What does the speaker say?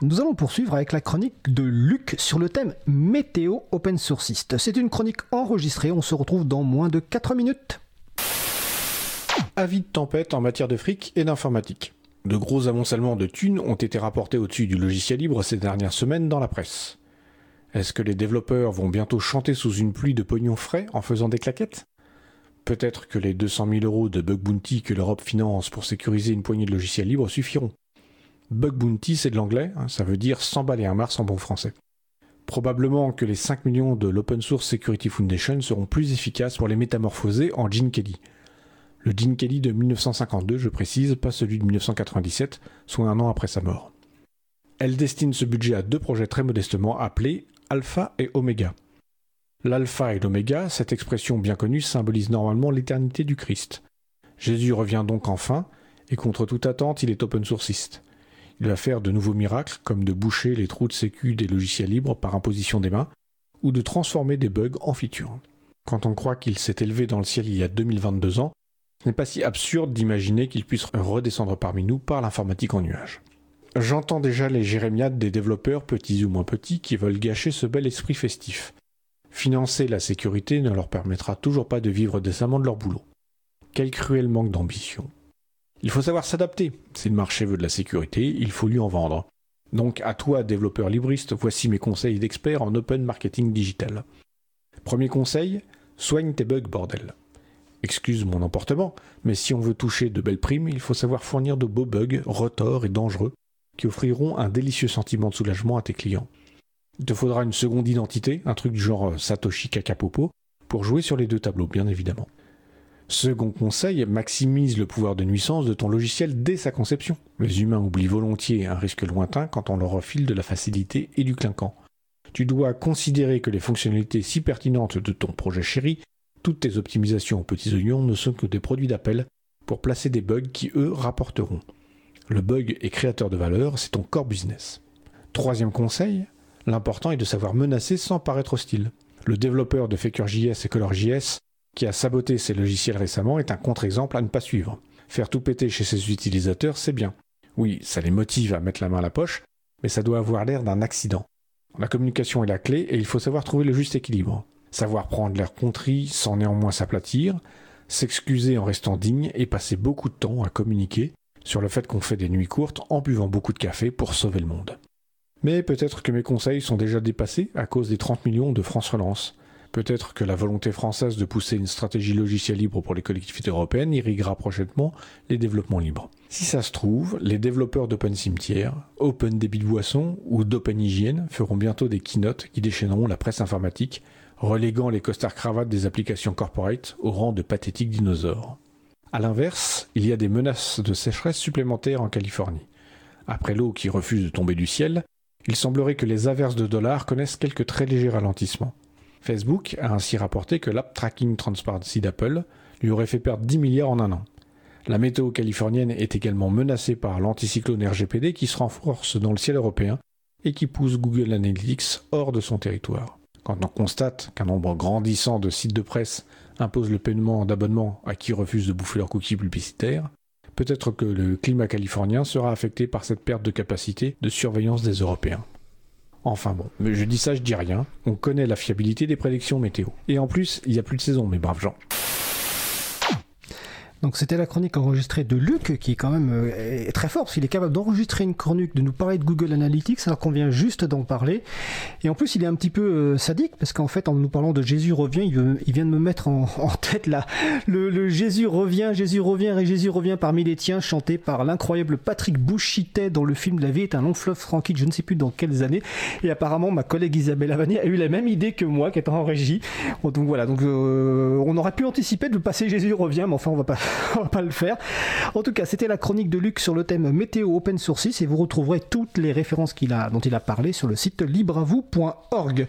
Nous allons poursuivre avec la chronique de Luc sur le thème météo open sourciste. C'est une chronique enregistrée, on se retrouve dans moins de 4 minutes. Avis de tempête en matière de fric et d'informatique. De gros amoncellements de thunes ont été rapportés au-dessus du logiciel libre ces dernières semaines dans la presse. Est-ce que les développeurs vont bientôt chanter sous une pluie de pognon frais en faisant des claquettes? Peut-être que les 200 000 euros de bug bounty que l'Europe finance pour sécuriser une poignée de logiciels libres suffiront. Bug bounty, c'est de l'anglais, hein, ça veut dire s'emballer un Mars en bon français. Probablement que les 5 millions de l'Open Source Security Foundation seront plus efficaces pour les métamorphoser en Gene Kelly. Le Gene Kelly de 1952, je précise, pas celui de 1997, soit un an après sa mort. Elle destine ce budget à deux projets très modestement appelés Alpha et Oméga. L'alpha et l'oméga, cette expression bien connue, symbolise normalement l'éternité du Christ. Jésus revient donc enfin, et contre toute attente, il est open sourciste. Il va faire de nouveaux miracles, comme de boucher les trous de sécu des logiciels libres par imposition des mains, ou de transformer des bugs en features. Quand on croit qu'il s'est élevé dans le ciel il y a 2022 ans, ce n'est pas si absurde d'imaginer qu'il puisse redescendre parmi nous par l'informatique en nuage. J'entends déjà les jérémiades des développeurs, petits ou moins petits, qui veulent gâcher ce bel esprit festif. Financer la sécurité ne leur permettra toujours pas de vivre décemment de leur boulot. Quel cruel manque d'ambition. Il faut savoir s'adapter. Si le marché veut de la sécurité, il faut lui en vendre. Donc à toi, développeur libriste, voici mes conseils d'experts en open marketing digital. Premier conseil, soigne tes bugs, bordel. Excuse mon emportement, mais si on veut toucher de belles primes, il faut savoir fournir de beaux bugs, retors et dangereux, qui offriront un délicieux sentiment de soulagement à tes clients. Il te faudra une seconde identité, un truc du genre euh, Satoshi Kakapopo, pour jouer sur les deux tableaux, bien évidemment. Second conseil, maximise le pouvoir de nuisance de ton logiciel dès sa conception. Les humains oublient volontiers un risque lointain quand on leur refile de la facilité et du clinquant. Tu dois considérer que les fonctionnalités si pertinentes de ton projet chéri, toutes tes optimisations aux petits oignons ne sont que des produits d'appel pour placer des bugs qui, eux, rapporteront. Le bug est créateur de valeur, c'est ton core business. Troisième conseil, l'important est de savoir menacer sans paraître hostile. Le développeur de FakerJS et ColorJS qui a saboté ses logiciels récemment est un contre-exemple à ne pas suivre. Faire tout péter chez ses utilisateurs, c'est bien. Oui, ça les motive à mettre la main à la poche, mais ça doit avoir l'air d'un accident. La communication est la clé et il faut savoir trouver le juste équilibre. Savoir prendre l'air contrit sans néanmoins s'aplatir, s'excuser en restant digne et passer beaucoup de temps à communiquer sur le fait qu'on fait des nuits courtes en buvant beaucoup de café pour sauver le monde. Mais peut-être que mes conseils sont déjà dépassés à cause des 30 millions de France Relance. Peut-être que la volonté française de pousser une stratégie logicielle libre pour les collectivités européennes irriguera prochainement les développements libres. Si ça se trouve, les développeurs d'Open Cimetière, Open Débit de Boisson ou d'Open Hygiène feront bientôt des keynotes qui déchaîneront la presse informatique, reléguant les costards cravates des applications corporate au rang de pathétiques dinosaures. A l'inverse, il y a des menaces de sécheresse supplémentaires en Californie. Après l'eau qui refuse de tomber du ciel, il semblerait que les averses de dollars connaissent quelques très légers ralentissements. Facebook a ainsi rapporté que l'App Tracking Transparency d'Apple lui aurait fait perdre 10 milliards en un an. La météo californienne est également menacée par l'anticyclone RGPD qui se renforce dans le ciel européen et qui pousse Google Analytics hors de son territoire. Quand on constate qu'un nombre grandissant de sites de presse impose le paiement d'abonnements à qui refuse de bouffer leurs cookies publicitaires, peut-être que le climat californien sera affecté par cette perte de capacité de surveillance des Européens. Enfin bon, je dis ça, je dis rien. On connaît la fiabilité des prédictions météo. Et en plus, il n'y a plus de saison, mes braves gens. Donc c'était la chronique enregistrée de Luc qui est quand même euh, très fort parce qu'il est capable d'enregistrer une chronique, de nous parler de Google Analytics alors qu'on vient juste d'en parler. Et en plus il est un petit peu euh, sadique parce qu'en fait en nous parlant de Jésus revient, il, vient de me mettre en, tête là le, Jésus revient, Jésus revient et Jésus revient parmi les tiens chanté par l'incroyable Patrick Bouchitet dans le film La vie est un long fleuve tranquille, je ne sais plus dans quelles années. Et apparemment ma collègue Isabelle Avani a eu la même idée que moi qui est en régie. Donc voilà, donc euh, on aurait pu anticiper de passer Jésus revient, mais enfin on va pas on va pas le faire. En tout cas, c'était la chronique de Luc sur le thème météo open source et vous retrouverez toutes les références dont il a parlé sur le site libravou.org.